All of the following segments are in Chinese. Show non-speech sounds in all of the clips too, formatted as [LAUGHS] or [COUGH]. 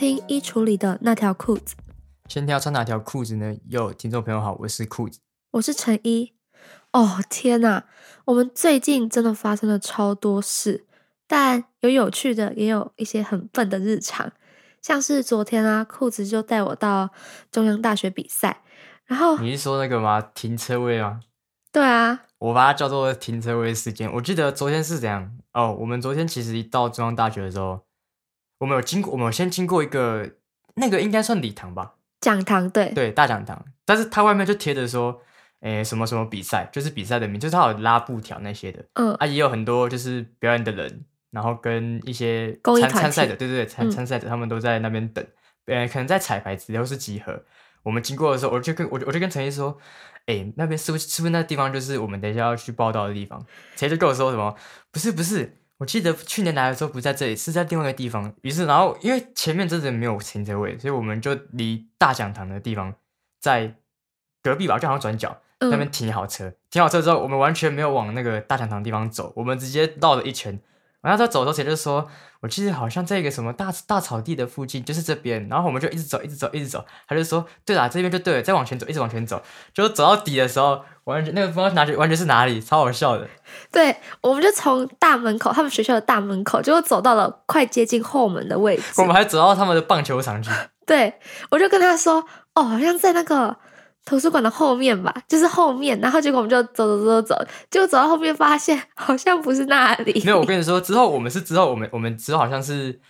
收听衣橱里的那条裤子，今天要穿哪条裤子呢？有，听众朋友好，我是裤子。我是陈一。哦天呐，我们最近真的发生了超多事，但有有趣的，也有一些很笨的日常。像是昨天啊，裤子就带我到中央大学比赛，然后你是说那个吗？停车位吗？对啊，我把它叫做停车位事件。我记得昨天是怎样哦？我们昨天其实一到中央大学的时候，我们有经过，我们有先经过一个那个应该算礼堂吧？讲堂对对，大讲堂。但是它外面就贴着说，诶，什么什么比赛，就是比赛的名，就是它有拉布条那些的。嗯啊，也有很多就是表演的人，然后跟一些参参赛者，对对对，参嗯参赛者他们都在那边等，呃，可能在彩排只要是集合。我们经过的时候，我就跟我就我就跟陈毅说，哎、那边是不是是不是那地方就是我们等一下要去报道的地方？陈毅就跟我说什么，不是不是，我记得去年来的时候不在这里，是在另外一个地方。于是，然后因为前面真的没有停车位，所以我们就离大讲堂的地方在隔壁吧，就好像转角。那边嗯，停好车，停好车之后，我们完全没有往那个大讲堂的地方走，我们直接绕了一圈。然后他走的时候，谁就说：“我记得好像在一个什么大大草地的附近，就是这边。”然后我们就一直走，一直走，一直走。他就说：“对啦，这边就对了，再往前走，一直往前走。”就走到底的时候，完全那个不知道哪里，完全是哪里，超好笑的。对，我们就从大门口，他们学校的大门口，结果走到了快接近后门的位置我。们还走到他们的棒球场去。对，我就跟他说，哦，好像在那个图书馆的后面吧，就是后面。然后结果我们就走走走走，结果走到后面发现 [LAUGHS] 好像不是那里。没有，我跟你说，之后我们是之后我们我们之后好像是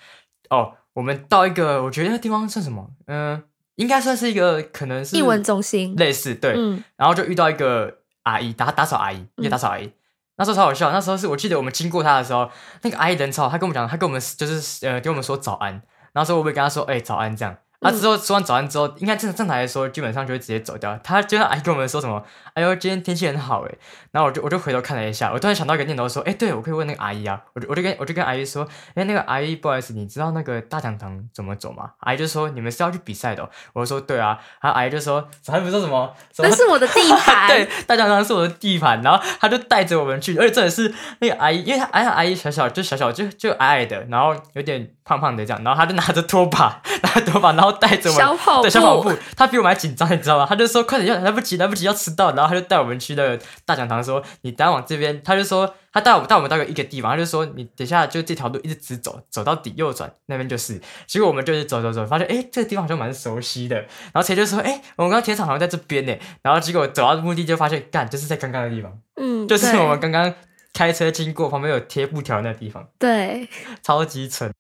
哦，我们到一个我觉得那地方算什么？嗯、应该算是一个可能是艺文中心。类似对。嗯，然后就遇到一个阿姨打打扫阿姨，一个打扫阿姨。那时候超好笑，那时候是我记得我们经过她的时候，那个阿姨人超好，她跟我们讲，她跟我们就是呃跟我们说早安，然后说我会跟她说哎、早安这样。啊，嗯之后吃完早餐之后，应该正正常来说，基本上就会直接走掉。他就那阿姨跟我们说什么，哎呦，今天天气很好诶。然后我就我就回头看了一下，我突然想到一个念头说，哎，对我可以问那个阿姨啊，我就我就跟我就跟阿姨说，哎，那个阿姨，不好意思，你知道那个大讲堂怎么走吗？阿姨就说你们是要去比赛的哦、我就说对啊，然后阿姨就说，还不说什么，什么那是我的地 [LAUGHS] 盘。对，大讲堂是我的地盘，然后他就带着我们去，而且真的是那个阿姨，因为他哎呀阿姨小小就小小就就矮矮的，然后有点胖胖的这样，然后他就拿着拖把，[LAUGHS] 拿着拖把，然后带着我们小跑对小跑步步，他比我们还紧张，你知道吗？他就说快点要来不及来不及要迟到，然后他就带我们去那个大讲堂说你等下往这边，他就说他带我们带我们到一个地方，他就说你等下就这条路一直直走，走到底右转那边就是，结果我们就是走走走，发现哎这个地方好像蛮熟悉的，然后谁就说哎我们刚刚停车场好像在这边呢，然后结果走到目的地就发现干就是在刚刚的地方，嗯，就是我们刚刚开车经过旁边有贴布条那地方，对。超级蠢。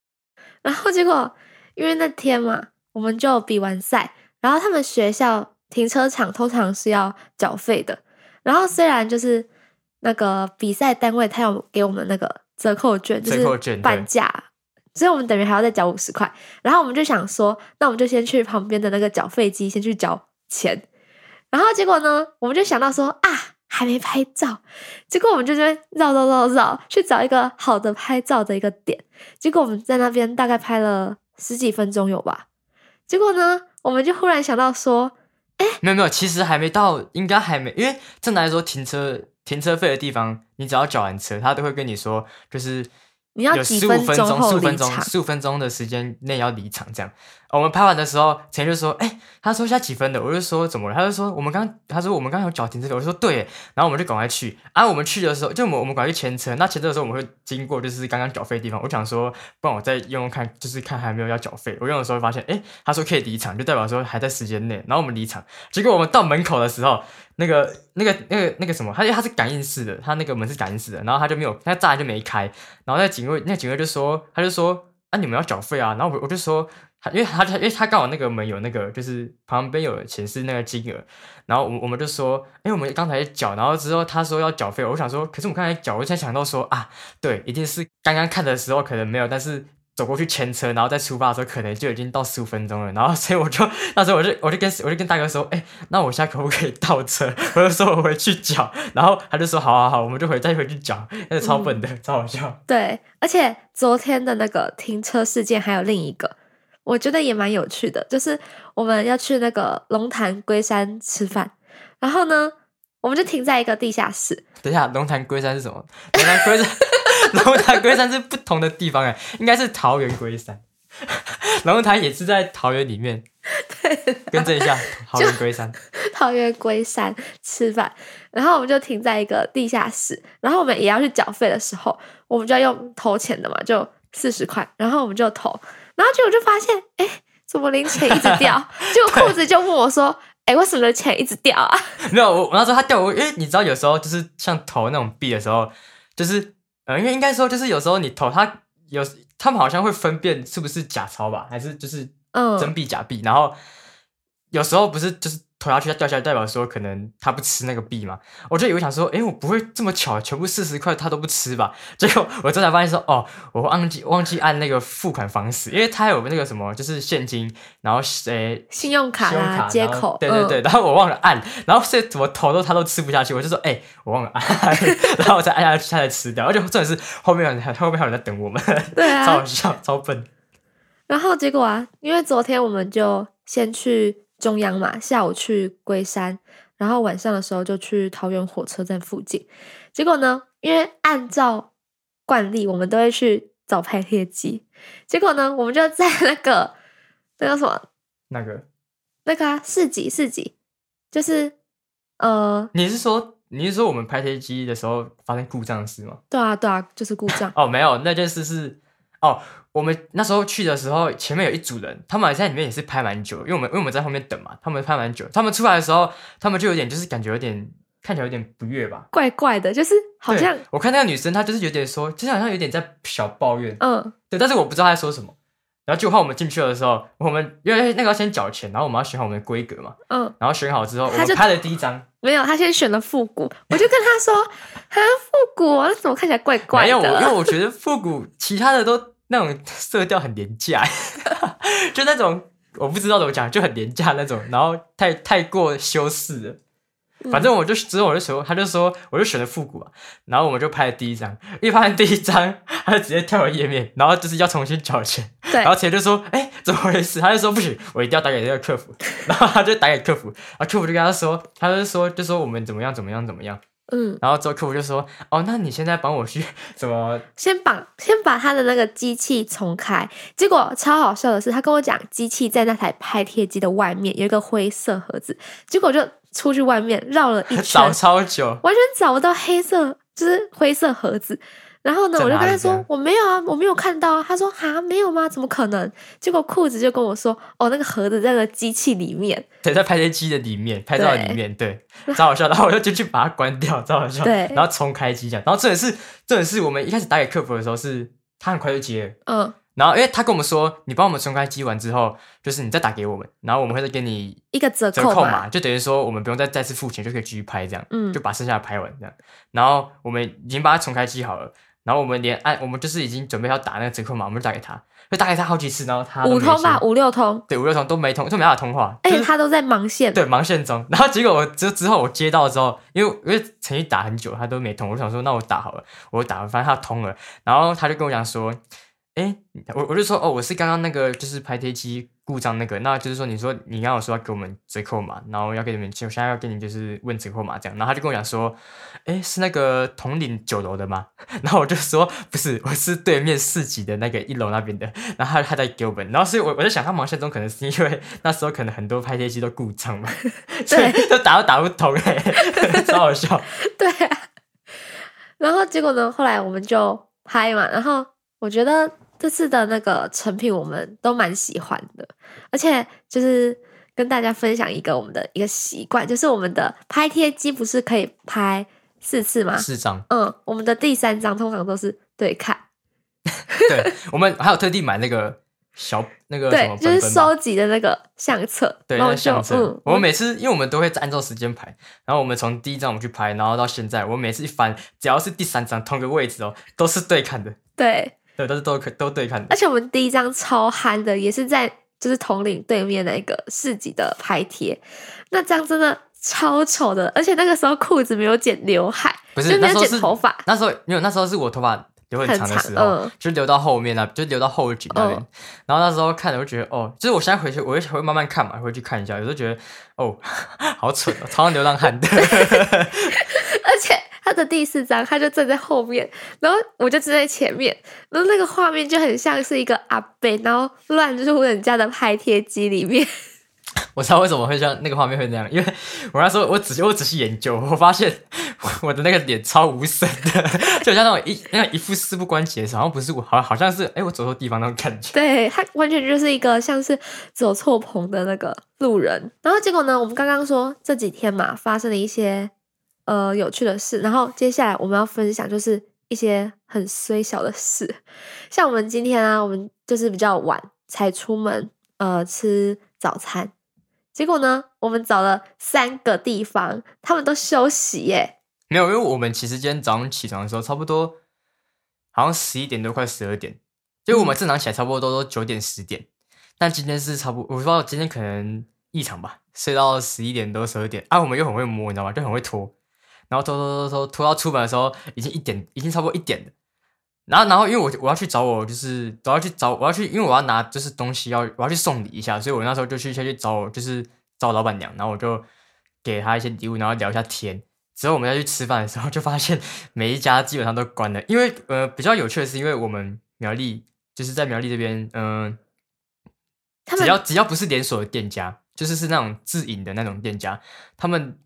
然后结果因为那天嘛，我们就比完赛，然后他们学校停车场通常是要缴费的。然后虽然就是那个比赛单位他有给我们那个折扣券，就是半价，所以我们等于还要再缴五十块。然后我们就想说，那我们就先去旁边的那个缴费机先去缴钱。然后结果呢，我们就想到说啊，还没拍照，结果我们就在绕绕绕绕去找一个好的拍照的一个点。结果我们在那边大概拍了十几分钟有吧。结果呢，我们就忽然想到说，没有没有，其实还没到，应该还没，因为正常来说停车停车费的地方，你只要缴完车，他都会跟你说，就是你要有十五分钟、十五分钟、十五分钟的时间内要离场这样。我们拍完的时候，陈就说：“哎、他说现在几分的？”我就说：“怎么了？”他就说：“我们刚，他说我们刚刚有缴停车费。”我就说：“对。”然后我们就赶快去。啊，我们去的时候，就我们我们赶快去前车。那前车的时候，我们会经过就是刚刚缴费的地方。我想说，不然我再用用看，就是看还没有要缴费。我用的时候发现，哎、他说可以离场，就代表说还在时间内。然后我们离场，结果我们到门口的时候，那个那个那个那个什么，他他是感应式的，他那个门是感应式的，然后他就没有，他栅栏就没开。然后那警卫那警卫就说，他就说啊你们要缴费啊，然后我我就说。他因为他他因为他刚好那个门有那个就是旁边有显示那个金额，然后我们我们就说，哎，我们刚才缴，然后之后他说要缴费，我想说，可是我刚才缴，我才想到说啊，对，一定是刚刚看的时候可能没有，但是走过去牵车，然后再出发的时候可能就已经到十五分钟了，然后 [LAUGHS] 所以我就那时候我就我就跟我就跟大哥说，哎，那我现在可不可以倒车？[LAUGHS] 我就说我回去缴，然后他就说好好好，我们就回再回去缴，那超笨的，超好笑。对，而且昨天的那个停车事件还有另一个，我觉得也蛮有趣的，就是我们要去那个龙潭龟山吃饭，然后呢，我们就停在一个地下室，等一下，龙潭龟山是什么？龙潭龟山，[LAUGHS] 龙潭龟山是不同的地方哎，应该是桃园龟山。龙潭也是在桃园里面，[LAUGHS] 对更正一下，桃园龟山。[LAUGHS] 桃园龟山吃饭，然后我们就停在一个地下室，然后我们也要去缴费的时候，我们就要用投钱的嘛，就四十块，然后我们就投，然后结果就发现，哎，怎么零钱一直掉？[LAUGHS] 结果裤子就问我说，哎，为什么钱一直掉啊？[LAUGHS] 没有，我我那时候他掉我，因为你知道有时候就是像投那种币的时候，就是呃，因为应该说就是有时候你投他有他们好像会分辨是不是假钞吧，还是就是嗯，真币假币，然后有时候不是就是。投下去，它掉下来，代表说可能它不吃那个币嘛？我就以为想说，哎，我不会这么巧，全部四十块它都不吃吧？结果我这才发现说，哦，我忘记忘记按那个付款方式，因为它有那个什么，就是现金，然后诶，信用卡啦，接口，对对对，然后我忘了按，然后所以怎么投都他都吃不下去，我就说，哎，我忘了按，[LAUGHS] 然后我再按下去，它才吃掉，而且真的是后面有后面还有人在等我们，对啊，[LAUGHS] 超好笑，超笨。然后结果啊，因为昨天我们就先去。中央嘛，下午去龟山，然后晚上的时候就去桃园火车站附近。结果呢，因为按照惯例，我们都会去找拍贴机。结果呢，我们就在那个那个什么，那个那个啊，市集市集，就是呃，你是说你是说我们拍贴机的时候发生故障是吗？对啊，对啊，就是故障。哦，没有，那件事是哦。我们那时候去的时候，前面有一组人，他们在里面也是拍蛮久，因为我们因为我们在后面等嘛，他们拍蛮久。他们出来的时候，他们就有点就是感觉有点看起来有点不悦吧，怪怪的，就是好像我看那个女生，她就是有点说，就是好像有点在小抱怨，嗯，对，但是我不知道她在说什么。然后就换我们进去的时候，我们因为那个要先缴钱，然后我们要选好我们的规格嘛，嗯，然后选好之后，我们拍了第一张，没有，他先选了复古，我就跟他说，[LAUGHS] 啊，复古，那怎么看起来怪怪的？没有，因为我觉得复古其他的都。那种色调很廉价，[LAUGHS] 就那种我不知道怎么讲，就很廉价那种，然后太太过修饰了。反正我就之后我就说，他就说我就选了复古啊，然后我们就拍了第一张，一拍完第一张，他就直接跳了页面，然后就是要重新缴钱。对，然后钱就说，哎，怎么回事？他就说不行，我一定要打给那个客服。[LAUGHS] 然后他就打给客服，然后客服就跟他说，他就说就说我们怎么样怎么样怎么样。嗯，然后之后客服就说：“哦，那你现在帮我去怎么先把先把他的那个机器重开？结果超好笑的是，他跟我讲，机器在那台拍贴机的外面有一个灰色盒子，结果就出去外面绕了一圈，[LAUGHS] 找超久，完全找不到黑色就是灰色盒子。”然后呢，我就跟他说我没有啊，我没有看到啊。他说哈没有吗？怎么可能？结果裤子就跟我说哦，那个盒子在那个机器里面，对，在拍摄机的里面，拍照里面，对，超好笑。然后我就进去把它关掉，超好笑。对，然后重开机这样。然后这也是，这也是我们一开始打给客服的时候，是他很快就接，嗯。然后因为他跟我们说，你帮我们重开机完之后，就是你再打给我们，然后我们会再给你一个折扣嘛，就等于说我们不用再再次付钱就可以继续拍这样，嗯，就把剩下的拍完这样。然后我们已经把它重开机好了。然后我们连按，我们就是已经准备要打那个折扣码，我们就打给他，就打给他好几次，然后他五通吧，五六通，对，五六通都没通，都没法通话，而且他都在忙线，对，忙线中。然后结果我之之后我接到之后，因为因为陈毅打很久，他都没通，我就想说那我打好了，我打，反正他通了，然后他就跟我讲说。哎，我我就说哦，我是刚刚那个就是拍贴机故障那个，那就是说你说你刚刚说要给我们折扣嘛，然后要给你们，我现在要给你就是问折扣嘛这样，然后他就跟我讲说，哎，是那个统领九楼的吗？[LAUGHS] 然后我就说不是，我是对面四级的那个一楼那边的，然后他他在给我们，然后所以我我在想他忙线中可能是因为那时候可能很多拍贴机都故障嘛，[LAUGHS] 所以，都打都打不通哎，[LAUGHS] 超好笑。对啊，然后结果呢，后来我们就拍嘛，然后。我觉得这次的那个成品我们都蛮喜欢的，而且就是跟大家分享一个我们的一个习惯，就是我们的拍贴机不是可以拍四次吗？四张。嗯，我们的第三张通常都是对看。[LAUGHS] 对，我们还有特地买那个小那个对，就是收集的那个相册。对，那相册。我们每次因为我们都会按照时间排，然后我们从第一张我们去拍，然后到现在，我每次一翻，只要是第三张同个位置哦，都是对看的。对。对，都是都可都对看的。而且我们第一张超憨的，也是在就是统领对面的一个市集的拍贴，那张真的超丑的。而且那个时候裤子没有剪刘海，不是那时候剪头发。那时候因为那时候是我头发留很长的时候，就留到后面啊，就留到后颈那边。然后那时候看了就觉得哦，就是我现在回去我会会慢慢看嘛，回去看一下。有时候觉得哦，[LAUGHS] 好蠢哦，超像流浪汉的。[LAUGHS] 而且他的第四张，他就站在后面，然后我就站在前面，然后那个画面就很像是一个阿贝，然后乱入人家的拍贴机里面。[LAUGHS] 我知道为什么会像那个画面会那样，因为 [LAUGHS] 我那时候我仔细我仔细研究，我发现 [LAUGHS] 我的那个脸超无神的，就像那种一那一副事不关己的，好像不是我，好像好像是哎、我走错地方那种感觉。对他完全就是一个像是走错棚的那个路人。然后结果呢，我们刚刚说这几天嘛发生了一些呃有趣的事，然后接下来我们要分享就是一些很衰小的事，像我们今天啊，我们就是比较晚才出门呃吃早餐，结果呢，我们找了三个地方，他们都休息耶。没有，因为我们其实今天早上起床的时候，差不多好像十一点多，快十二点。就我们正常起来差不多都都九点十点，但今天是差不多，我不知道今天可能异常吧，睡到十一点多十二点啊。我们又很会摸，你知道吗？就很会拖，然后拖拖拖拖拖到出门的时候，已经一点，已经差不多一点了。然后，然后因为我我要去找我，就是我要去找我要去，因为我要拿就是东西要我要去送礼一下，所以我那时候就去先去找我就是找老板娘，然后我就给她一些礼物，然后聊一下天。之后我们要去吃饭的时候，就发现每一家基本上都关了。因为呃，比较有趣的是，因为我们苗栗就是在苗栗这边，嗯、只要只要不是连锁的店家，就是是那种自营的那种店家，他们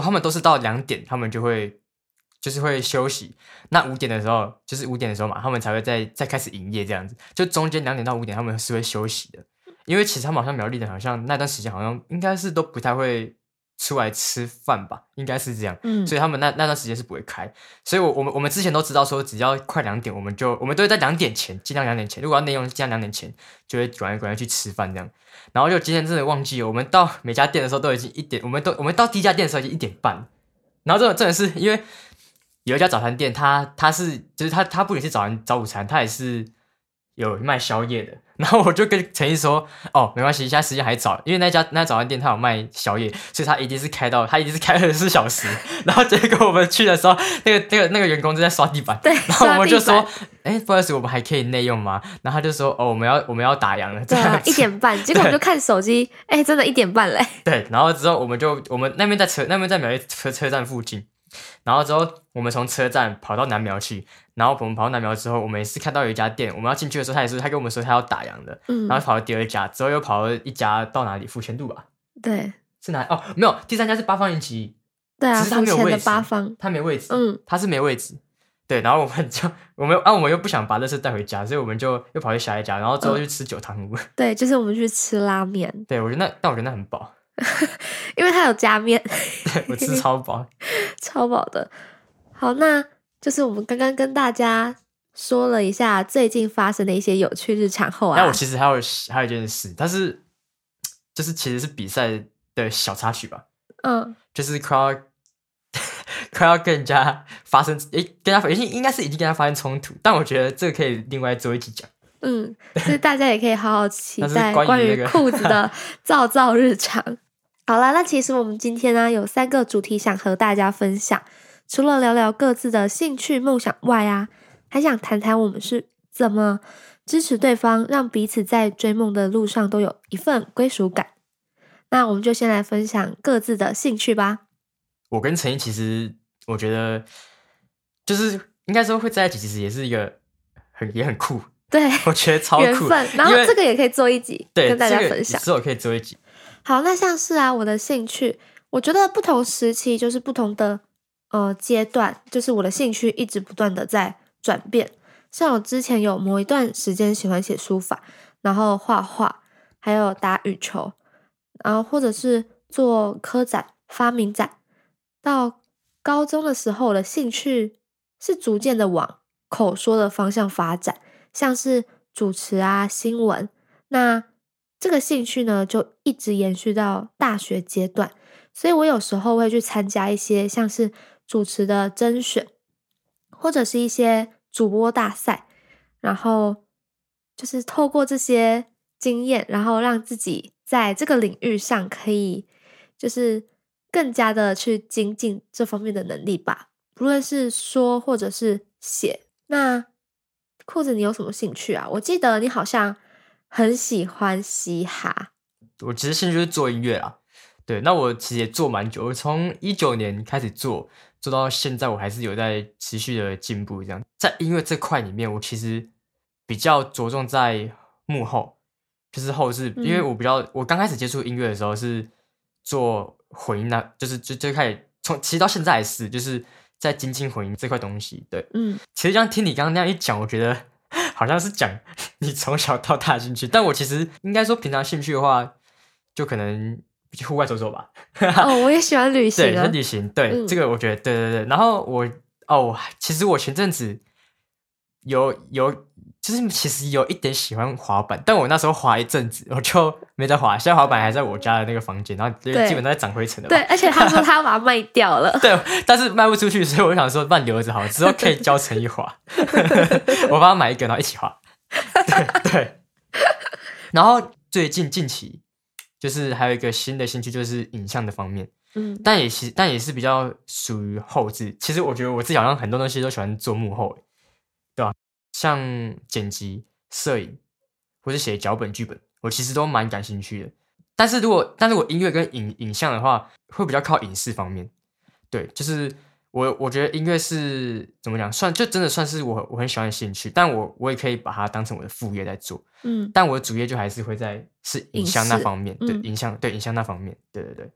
他们都是到两点，他们就会就是会休息。那五点的时候，就是五点的时候嘛，他们才会再再开始营业这样子。就中间两点到五点，他们是会休息的，因为其实他们好像苗栗的好像那段时间好像应该是都不太会出来吃饭吧，应该是这样。嗯所以他们那那段时间是不会开，所以我我们我们之前都知道说，只要快两点，我们就我们都会在两点前，尽量两点前，如果要内用，尽量两点前就会赶快赶快去吃饭这样。然后就今天真的忘记了，我们到每家店的时候都已经一点，我们都我们到第一家店的时候已经一点半，然后这种真的是因为有一家早餐店，它它是就是它它不仅是早餐早午餐，它也是有卖宵夜的。[LAUGHS] 然后我就跟陈毅说：“哦，没关系，现在时间还早，因为那家那早餐店他有卖宵夜，所以他一定是开到他一定是开二十四小时。[LAUGHS] ”然后结果我们去的时候，那个那个那个员工正在刷地板，对，然后我们就说：“哎，不好意思，我们还可以内用吗？”然后他就说：“哦，我们要我们要打烊了。”这对一点半，结果我们就看手机，哎、真的一点半嘞。[LAUGHS] 对，然后之后我们就我们那边在车那边在苗栗车车站附近，然后之后我们从车站跑到南苗去，然后我们跑到南苗之后，我们也是看到有一家店，我们要进去的时候，他也是他跟我们说他要打烊的，嗯，然后跑到第二家，之后又跑到一家到哪里富泉路吧，对是哪哦没有，第三家是八方云集，对啊，只是他没有位置八方，他没位置，嗯，他是没位置。对，然后我们就我们啊，我们又不想把乐事带回家，所以我们就又跑去下一家，然后之后嗯去吃九汤屋。对，就是我们去吃拉面，对我觉得那，但我觉得那很饱，[LAUGHS] 因为它有加面，对 [LAUGHS] 我吃超饱。[LAUGHS] 超饱的。好，那就是我们刚刚跟大家说了一下最近发生的一些有趣日常后啊但我，其实还有还有一件事，但是就是其实是比赛的小插曲吧，嗯，就是快要快要跟人家发生，诶，跟他已经应该是已经跟他发生冲突，但我觉得这个可以另外做一集讲。嗯，所以大家也可以好好期待关于裤子的造造日常。好啦，那其实我们今天呢有三个主题想和大家分享，除了聊聊各自的兴趣梦想外啊，还想谈谈我们是怎么支持对方，让彼此在追梦的路上都有一份归属感。那我们就先来分享各自的兴趣吧。我跟陈毅其实我觉得就是应该说会在一起，其实也是一个很也很酷，对，我觉得超酷。然后这个也可以做一集对跟大家这个分享。之后可以做一集。好，那像是啊，我的兴趣，我觉得不同时期就是不同的呃阶段，就是我的兴趣一直不断的在转变。像我之前有某一段时间喜欢写书法，然后画画，还有打羽球，然后或者是做科展、发明展。到高中的时候，我的兴趣是逐渐的往口说的方向发展，像是主持啊、新闻。那这个兴趣呢，就一直延续到大学阶段，所以我有时候会去参加一些像是主持的甄选，或者是一些主播大赛，然后就是透过这些经验，然后让自己在这个领域上可以就是更加的去精进这方面的能力吧，不论是说或者是写。那裤子，你有什么兴趣啊？我记得你好像很喜欢嘻哈，我其实兴趣就是做音乐啦，对，那我其实也做蛮久，我从一九年开始做，做到现在，我还是有在持续的进步。这样，在音乐这块里面，我其实比较着重在幕后，就是后置，因为我比较，我刚开始接触音乐的时候是做混音那，就是就就开始从，其实到现在也是，就是在精进混音这块东西。对，嗯，其实像听你刚刚那样一讲，我觉得好像是讲 [LAUGHS] 你从小到大兴趣，但我其实应该说平常兴趣的话，就可能。去户外走走吧。哦，我也喜欢旅行。对，旅行。对，这个我觉得，对对对。然后我哦，其实我前阵子有有，就是其实有一点喜欢滑板，但我那时候滑一阵子，我就没再滑。现在滑板还在我家的那个房间，然后基本都在长灰尘的。对，而且他说他要把它卖掉了。[LAUGHS] 对，但是卖不出去，所以我想说，慢留着好，之后可以教陈一滑。[LAUGHS] 我帮他买一个，然后一起滑。[LAUGHS] 对对。然后最近近期。就是还有一个新的兴趣，就是影像的方面，嗯，但也其但也是比较属于后置。其实我觉得我自己好像很多东西都喜欢做幕后，对吧？像剪辑、摄影，或是写脚本、剧本，我其实都蛮感兴趣的。但是如果但是我音乐跟影影像的话，会比较靠影视方面，对，就是。我我觉得音乐是怎么讲，算就真的算是我我很喜欢的兴趣，但我我也可以把它当成我的副业在做，嗯，但我的主业就还是会在是影像那方面，对影像对影像那方面，对对对。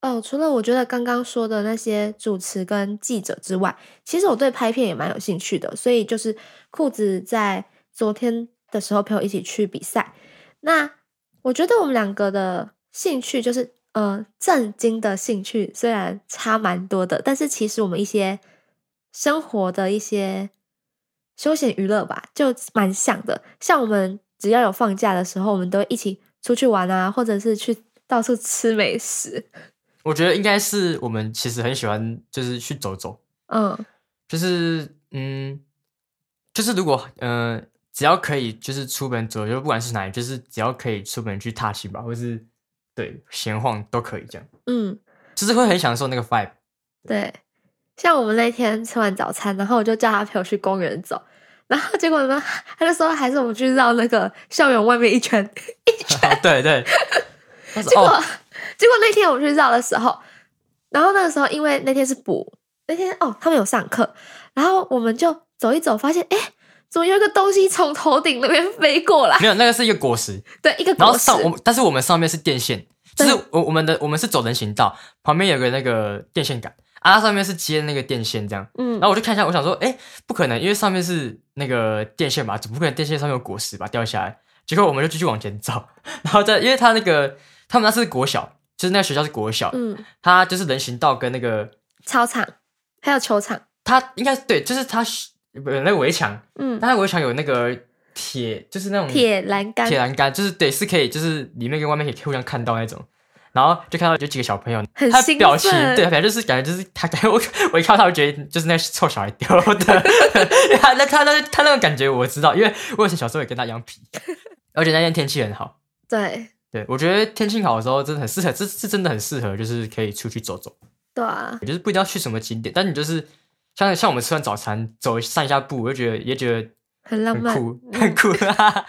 哦，除了我觉得刚刚说的那些主持跟记者之外，其实我对拍片也蛮有兴趣的，所以就是裤子在昨天的时候陪我一起去比赛，那我觉得我们两个的兴趣就是。呃，震惊的兴趣虽然差蛮多的，但是其实我们一些生活的一些休闲娱乐吧，就蛮像的。像我们只要有放假的时候，我们都一起出去玩啊，或者是去到处吃美食。我觉得应该是我们其实很喜欢，就是去走走。嗯，就是嗯，就是如果嗯，只要可以，就是出门走，就不管是哪里，就是只要可以出门去踏青吧，或是。对，闲晃都可以这样，嗯，就是会很享受那个 vibe。对，像我们那天吃完早餐，然后我就叫他陪我去公园走，然后结果呢，[LAUGHS] 他就说还是我们去绕那个校园外面一圈一圈。[LAUGHS] 对对。[LAUGHS] 结果结果那天我们去绕的时候，然后那个时候因为那天是补那天哦，他们有上课，然后我们就走一走，发现哎。怎么有一个东西从头顶那边飞过来？没有，那个是一个果实。对，一个果实。然后上我，但是我们上面是电线，就是我我们的我们是走人行道，旁边有个那个电线杆，啊，上面是接那个电线这样。嗯。然后我就看一下，我想说，哎，不可能，因为上面是那个电线吧，怎么不可能电线上面有果实吧掉下来？结果我们就继续往前走，[LAUGHS] 然后在，因为它那个他们那是国小，就是那个学校是国小，嗯，他就是人行道跟那个操场还有球场，他应该对，就是他。不，那个围墙，嗯，但是围墙有那个铁，就是那种铁栏杆，铁栏杆就是对，是可以，就是里面跟外面可以互相看到那种。然后就看到有几个小朋友，他表情，对，反正就是感觉就是他感觉 [LAUGHS] 我我一看到他，我觉得就是那臭小孩丢的。[LAUGHS] 他那他那他那种感觉我知道，因为我以前小时候也跟他一样皮。[LAUGHS] 而且那天天气很好，对，对我觉得天气好的时候真的很适合，这是真的很适合，就是可以出去走走。对啊，就是不一定要去什么景点，但你就是。像像我们吃完早餐走散一下步，我就觉得也觉得很浪漫，很酷。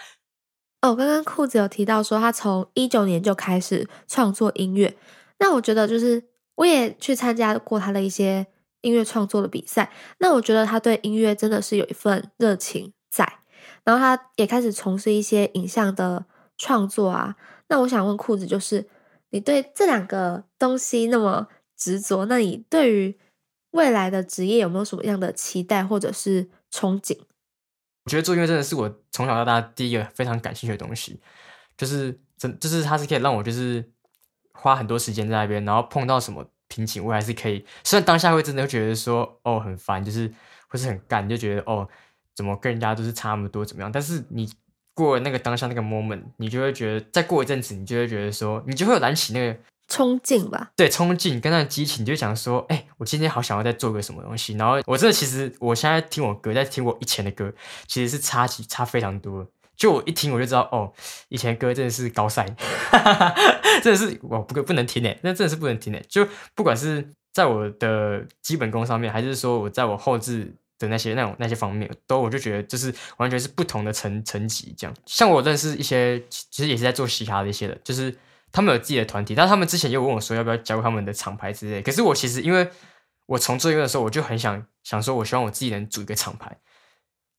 [LAUGHS] 哦，刚刚裤子有提到说他从一九年就开始创作音乐，那我觉得就是我也去参加过他的一些音乐创作的比赛，那我觉得他对音乐真的是有一份热情在，然后他也开始从事一些影像的创作啊。那我想问裤子，就是你对这两个东西那么执着，那你对于？未来的职业有没有什么样的期待或者是憧憬？我觉得做音乐真的是我从小到大第一个非常感兴趣的东西，就是真就是它是可以让我就是花很多时间在那边，然后碰到什么瓶颈，我还是可以。虽然当下会真的会觉得说哦很烦，就是或是很干，就觉得哦怎么跟人家都是差那么多怎么样？但是你过了那个当下那个 moment，你就会觉得再过一阵子，你就会觉得说你就会燃起那个。冲劲吧，对，冲劲跟那个激情，你就想说，哎，我今天好想要再做个什么东西。然后我真的其实我现在听我歌，在听我以前的歌，其实是差几差非常多。就我一听我就知道，哦，以前歌真的是高赛，[LAUGHS] 真的是我不不能听诶，那真的是不能听诶。就不管是在我的基本功上面，还是说我在我后置的那些那种那些方面，都我就觉得就是完全是不同的层层级。这样，像我认识一些，其实也是在做嘻哈的一些人，就是。他们有自己的团体，但他们之前又问我说要不要加入他们的厂牌之类。可是我其实因为我从做音乐的时候，我就很想想说，我希望我自己能组一个厂牌，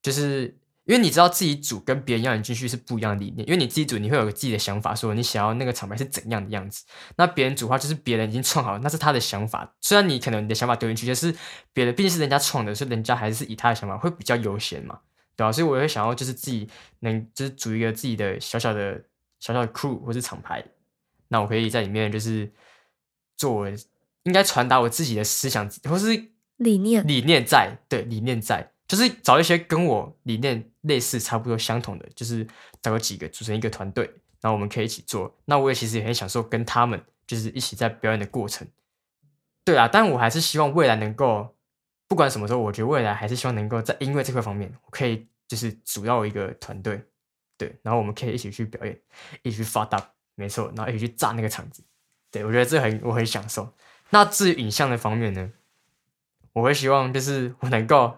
就是因为你知道自己组跟别人要你进去是不一样的理念，因为你自己组你会有个自己的想法，说你想要那个厂牌是怎样的样子。那别人组的话就是别人已经创好了，那是他的想法。虽然你可能你的想法丢进去，就是别人毕竟是人家创的，所以人家还是以他的想法会比较优先嘛，对吧？所以我会想要就是自己能就是组一个自己的小小的小小的 crew 或是厂牌，那我可以在里面就是做应该传达我自己的思想或是理念，理念在，对理念在，就是找一些跟我理念类似、差不多相同的，就是找几个组成一个团队，然后我们可以一起做。那我也其实也很享受跟他们就是一起在表演的过程。对啊，但我还是希望未来能够，不管什么时候，我觉得未来还是希望能够在音乐这块方面，我可以就是主要一个团队，对，然后我们可以一起去表演，一起去发大，没错，然后一起去炸那个场子。对我觉得这很我很享受。那至于影像的方面呢，我会希望就是我能够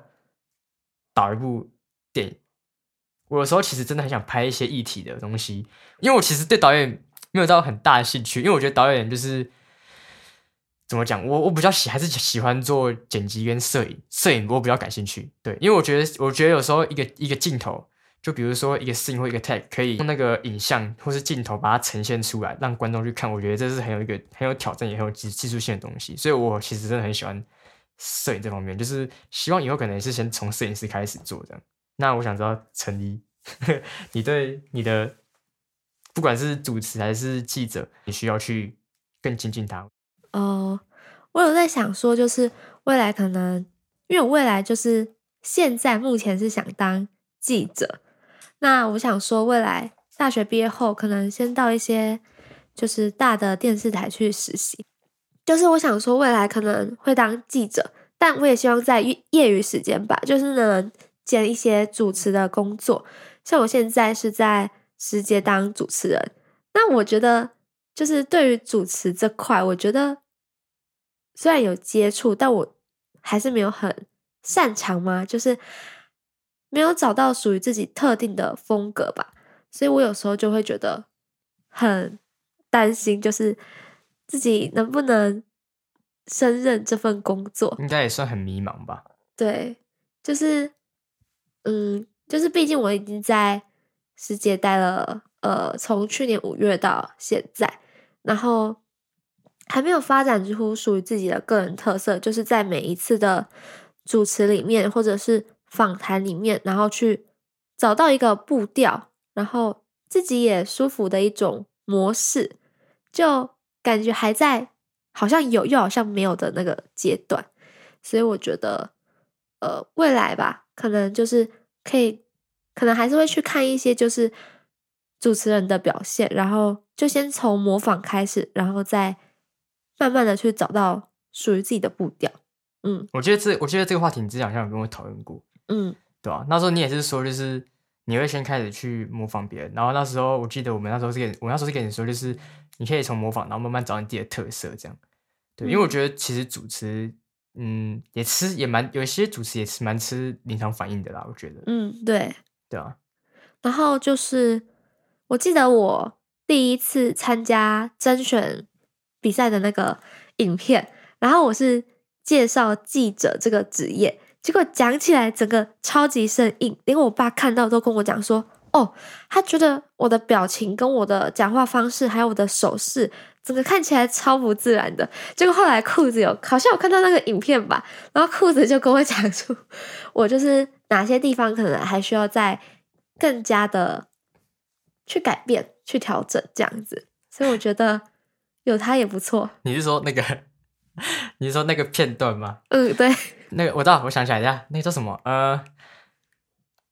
导一部电影。我有时候其实真的很想拍一些议题的东西，因为我其实对导演没有到很大的兴趣，因为我觉得导演就是怎么讲，我我比较喜还是喜欢做剪辑跟摄影，摄影我比较感兴趣。对，因为我觉得我觉得有时候一个一个镜头。就比如说一个 scene 或一个 tag，可以用那个影像或是镜头把它呈现出来，让观众去看。我觉得这是很有一个很有挑战，也很有技技术性的东西。所以我其实真的很喜欢摄影这方面，就是希望以后可能是先从摄影师开始做这样。那我想知道陈怡，[LAUGHS] 你对你的不管是主持还是记者，你需要去更亲近他。哦，我有在想说，就是未来可能，因为我未来就是现在目前是想当记者。那我想说，未来大学毕业后，可能先到一些就是大的电视台去实习。就是我想说，未来可能会当记者，但我也希望在业余时间吧，就是能兼一些主持的工作。像我现在是在世界当主持人，那我觉得就是对于主持这块，我觉得虽然有接触，但我还是没有很擅长嘛，就是。没有找到属于自己特定的风格吧，所以我有时候就会觉得很担心，就是自己能不能胜任这份工作，应该也算很迷茫吧。对，就是，嗯，就是毕竟我已经在世界待了，呃，从去年五月到现在，然后还没有发展出属于自己的个人特色，就是在每一次的主持里面，或者是。访谈里面，然后去找到一个步调，然后自己也舒服的一种模式，就感觉还在好像有又好像没有的那个阶段，所以我觉得，呃，未来吧，可能就是可以，可能还是会去看一些就是主持人的表现，然后就先从模仿开始，然后再慢慢的去找到属于自己的步调。嗯，我觉得这，我觉得这个话题你之前好像有跟我讨论过。嗯，对吧？那时候你也是说，就是你会先开始去模仿别人，然后那时候我记得我们那时候是给，我那时候是跟你说，就是你可以从模仿，然后慢慢找你自己的特色，这样。对，因为我觉得其实主持，嗯，也吃也蛮，有一些主持也是蛮吃临场反应的啦，我觉得。嗯，对，对啊。然后就是，我记得我第一次参加甄选比赛的那个影片，然后我是介绍记者这个职业。结果讲起来整个超级生硬，连我爸看到都跟我讲说：“哦，他觉得我的表情跟我的讲话方式，还有我的手势，整个看起来超不自然的。”结果后来裤子有，好像我看到那个影片吧，然后裤子就跟我讲出，[LAUGHS] 我就是哪些地方可能还需要再更加的去改变、去调整这样子。所以我觉得有他也不错。你是说那个？[LAUGHS] 你是说那个片段吗？嗯，对。那个我知道，我想起来一下，那个叫什么？呃，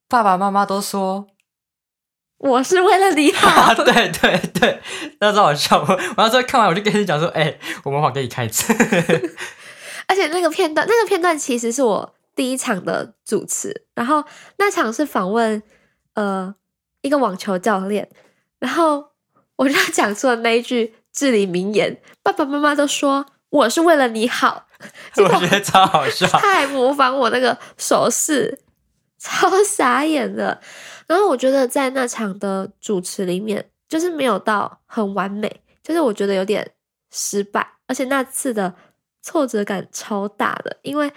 爸爸妈妈都说我是为了你好。[LAUGHS] 对对对，那时候好笑。我那时候看完，我就跟你讲说：“哎，我模仿给你看一次。[LAUGHS] ”而且那个片段，那个片段其实是我第一场的主持，然后那场是访问呃一个网球教练，然后我就讲出了那一句至理名言：“爸爸妈妈都说我是为了你好。[LAUGHS] ”我觉得超好笑，太模仿我那个手势，超傻眼的。然后我觉得在那场的主持里面，就是没有到很完美，就是我觉得有点失败，而且那次的挫折感超大的，因为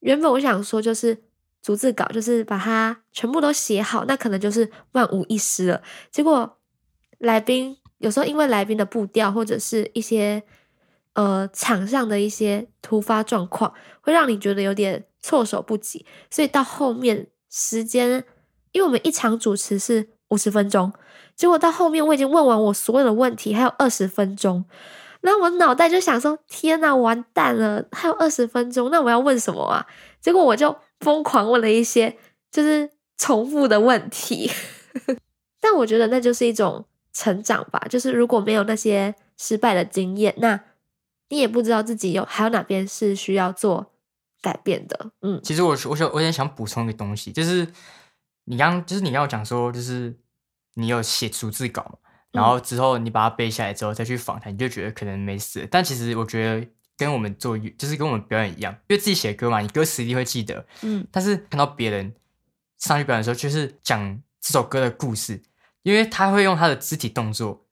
原本我想说就是逐字稿，就是把它全部都写好，那可能就是万无一失了。结果来宾有时候因为来宾的步调或者是一些呃场上的一些突发状况，会让你觉得有点措手不及，所以到后面时间，因为我们一场主持是五十分钟。结果到后面我已经问完我所有的问题，还有二十分钟，那我脑袋就想说：天呐，完蛋了！还有二十分钟，那我要问什么啊？结果我就疯狂问了一些就是重复的问题，[LAUGHS] 但我觉得那就是一种成长吧。就是如果没有那些失败的经验，那你也不知道自己有还有哪边是需要做改变的。嗯，其实我我想我有点想补充一个东西，就是你刚就是你要讲说就是。你有写逐字稿嘛？然后之后你把它背下来之后再去访谈，你就觉得可能没事。但其实我觉得跟我们做就是跟我们表演一样，因为自己写歌嘛，你歌词一定会记得。嗯。但是看到别人上去表演的时候，就是讲这首歌的故事，因为他会用他的肢体动作，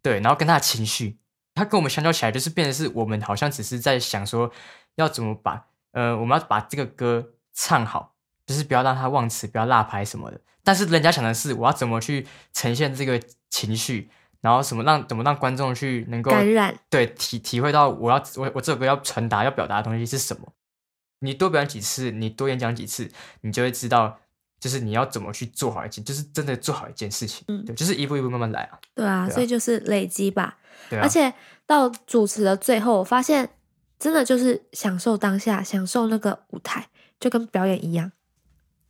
对，然后跟他的情绪，他跟我们相较起来，就是变得是我们好像只是在想说要怎么把呃我们要把这个歌唱好，就是不要让他忘词，不要落拍什么的。但是人家想的是，我要怎么去呈现这个情绪，然后什么让怎么让观众去能够感染，对体体会到我要我我这首歌要传达要表达的东西是什么。你多表演几次，你多演讲几次，你就会知道，就是你要怎么去做好一件，就是真的做好一件事情。嗯，对，就是一步一步慢慢来啊。对啊，所以就是累积吧。对啊。而且到主持的最后，我发现真的就是享受当下，享受那个舞台，就跟表演一样。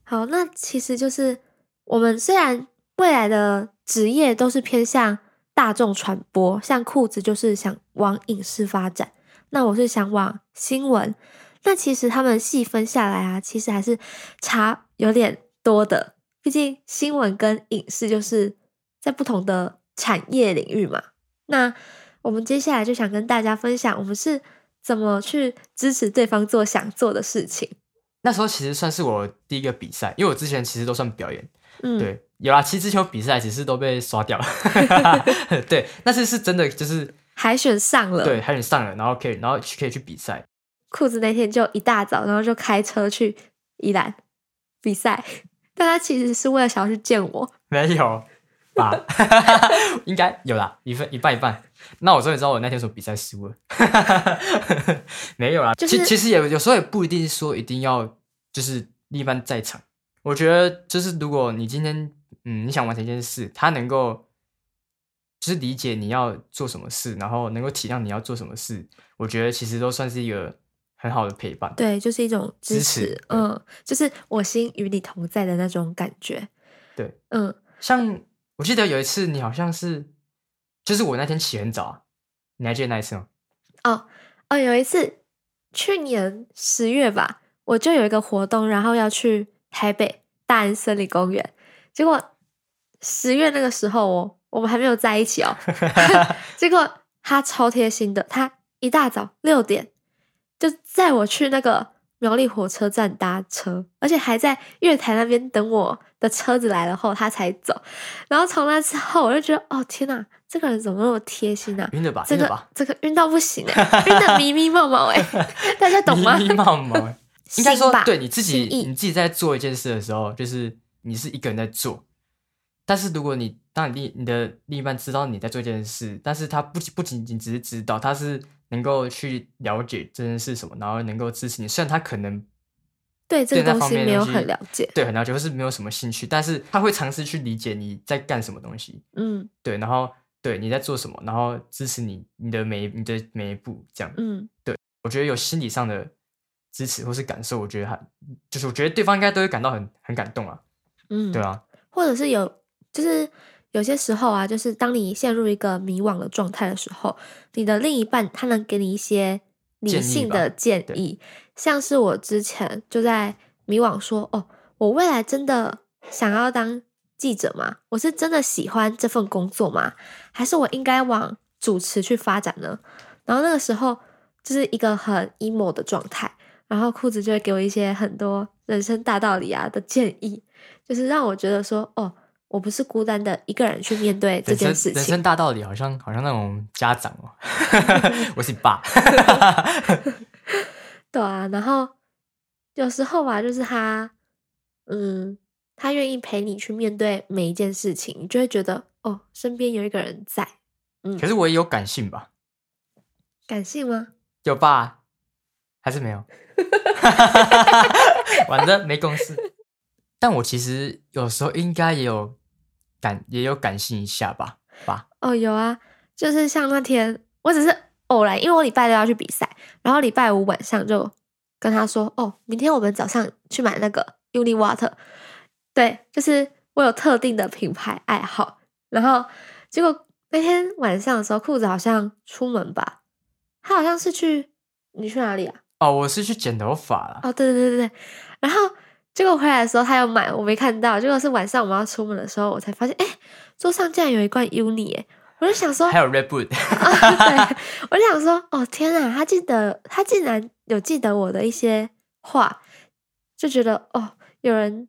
好，那其实就是。我们虽然未来的职业都是偏向大众传播，像裤子就是想往影视发展，那我是想往新闻。那其实他们细分下来啊，其实还是差有点多的。毕竟新闻跟影视就是在不同的产业领域嘛。那我们接下来就想跟大家分享，我们是怎么去支持对方做想做的事情。那时候其实算是我第一个比赛，因为我之前其实都算表演。嗯，对，有啊，其实之前比赛只是都被刷掉了。[LAUGHS] 对，那次是真的，就是海选上了，对，海选上了，然后可以，然后可以去比赛。裤子那天就一大早，然后就开车去宜兰比赛，但他其实是为了想要去见我。没有吧？[LAUGHS] 应该有啦，一份一半一半。那我终于知道我那天什么比赛失误了。[LAUGHS] 没有啦，其其实也有时候也不一定说一定要就是另一半在场。我觉得就是，如果你今天嗯你想完成一件事，他能够就是理解你要做什么事，然后能够体谅你要做什么事，我觉得其实都算是一个很好的陪伴。对，就是一种支持，嗯，就是我心与你同在的那种感觉。对，嗯，像我记得有一次你好像是，就是我那天起很早啊，你还记得那一次吗？哦哦，有一次去年十月吧，我就有一个活动，然后要去。台北大安森林公园，结果十月那个时候哦，我们还没有在一起哦。[LAUGHS] 结果他超贴心的，他一大早六点就载我去那个苗栗火车站搭车，而且还在月台那边等我的车子来了后他才走。然后从那之后，我就觉得哦天哪，这个人怎么那么贴心啊？晕了吧？这个这个晕到不行哎，[LAUGHS] 晕的迷迷冒冒哎，[LAUGHS] 大家懂吗？迷迷冒冒。[LAUGHS] 应该说，对你自己，你自己在做一件事的时候，就是你是一个人在做。但是如果你当你另你的另一半知道你在做一件事，但是他不不仅仅只是知道，他是能够去了解这件事什么，然后能够支持你。虽然他可能对这个东西没有很了解，对很了解，或是没有什么兴趣，但是他会尝试去理解你在干什么东西。嗯，对，然后对你在做什么，然后支持你你的每你的每一步，这样。嗯，对我觉得有心理上的。支持或是感受，我觉得还，就是我觉得对方应该都会感到很很感动啊，嗯，对啊，或者是有，就是有些时候啊，就是当你陷入一个迷惘的状态的时候，你的另一半他能给你一些理性的建议，像是我之前就在迷惘说，哦，我未来真的想要当记者吗？我是真的喜欢这份工作吗？还是我应该往主持去发展呢？然后那个时候就是一个很 emo 的状态。然后裤子就会给我一些很多人生大道理啊的建议，就是让我觉得说，哦，我不是孤单的一个人去面对这件事情。人生大道理好像好像那种家长哦，[LAUGHS] 我是你爸，[LAUGHS] 对啊，然后有时候吧，就是他，嗯，他愿意陪你去面对每一件事情，你就会觉得哦，身边有一个人在。嗯可，是我也有感性吧？感性吗？有吧？还是没有？[LAUGHS] 反正，没共识。但我其实有时候应该也有感，也有感性一下吧？吧？哦，有啊，就是像那天，我只是偶然，因为我礼拜六要去比赛，然后礼拜五晚上就跟他说，哦，明天我们早上去买那个 Uni Water。对，就是我有特定的品牌爱好，然后结果那天晚上的时候，裤子好像出门吧，他好像是去你去哪里啊？哦，我是去剪头发了。哦，对对对对对，然后结果回来的时候他有买，我没看到，结果是晚上我们要出门的时候，我才发现，哎，桌上竟然有一罐 Uni，哎，我就想说，还有 Red Bull，[LAUGHS] 对，我就想说，哦天啊，他记得，他竟然有记得我的一些话，就觉得哦，有人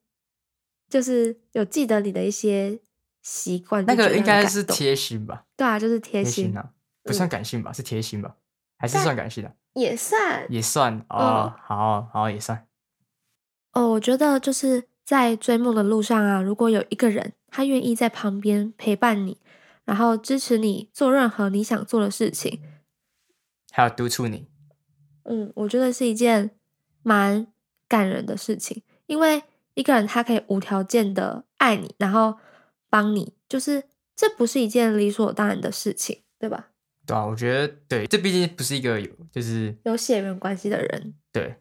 就是有记得你的一些习惯，那个应该是贴心吧？对啊，就是贴心，啊，不算感性吧？是贴心吧？还是算感性的？也算也算嗯哦，好好也算。哦。我觉得就是在追梦的路上啊，如果有一个人他愿意在旁边陪伴你，然后支持你做任何你想做的事情，还有督促你，嗯，我觉得是一件蛮感人的事情，因为一个人他可以无条件的爱你，然后帮你，就是这不是一件理所当然的事情，对吧？对啊，我觉得对，这毕竟不是一个有，就是有血缘关系的人，对，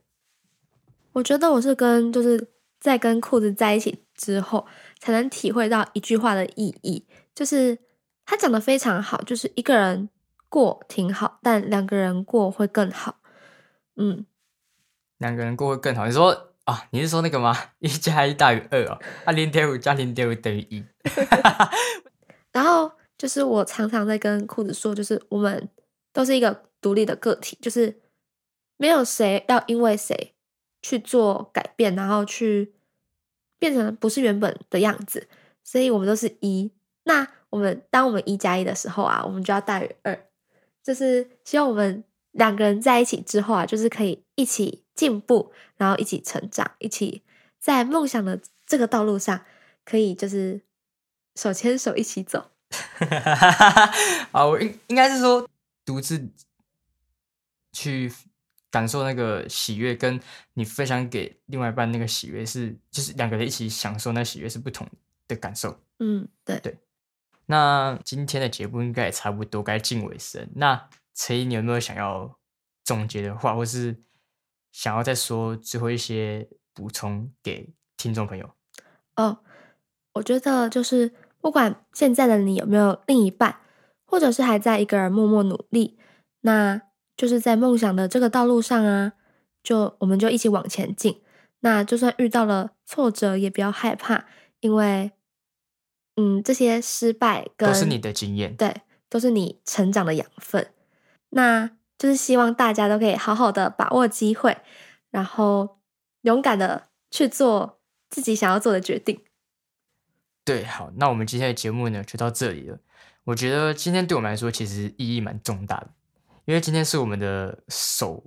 我觉得我是跟就是在跟裤子在一起之后，才能体会到一句话的意义，就是他讲的非常好，就是一个人过挺好，但两个人过会更好。嗯，两个人过会更好。你说啊，你是说那个吗？[LAUGHS] 一加一大于二哦，啊，零点五加零点五等于一。[LAUGHS] 然后就是我常常在跟裤子说，就是我们都是一个独立的个体，就是没有谁要因为谁去做改变，然后去变成不是原本的样子，所以我们都是一。那我们当我们一加一的时候啊，我们就要大于二，就是希望我们两个人在一起之后啊，就是可以一起进步，然后一起成长，一起在梦想的这个道路上，可以就是手牵手一起走。[LAUGHS] 啊，我应应该是说独自去感受那个喜悦，跟你分享给另外一半那个喜悦是，就是两个人一起享受那喜悦是不同的感受。嗯，对，对那今天的节目应该也差不多该近尾声。那陈怡，你有没有想要总结的话，或是想要再说最后一些补充给听众朋友？哦，我觉得就是不管现在的你有没有另一半，或者是还在一个人默默努力，那就是在梦想的这个道路上啊，就我们就一起往前进。那就算遇到了挫折，也不要害怕，因为嗯，这些失败跟都是你的经验。对，都是你成长的养分。那就是希望大家都可以好好的把握机会，然后勇敢的去做自己想要做的决定。对，好，那我们今天的节目呢就到这里了。我觉得今天对我们来说其实意义蛮重大的，因为今天是我们的首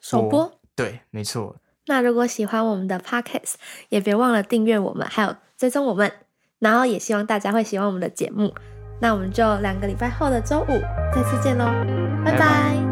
首播。对，没错。那如果喜欢我们的 podcast，也别忘了订阅我们，还有追踪我们。然后也希望大家会喜欢我们的节目。那我们就两个礼拜后的周五再次见喽，拜拜。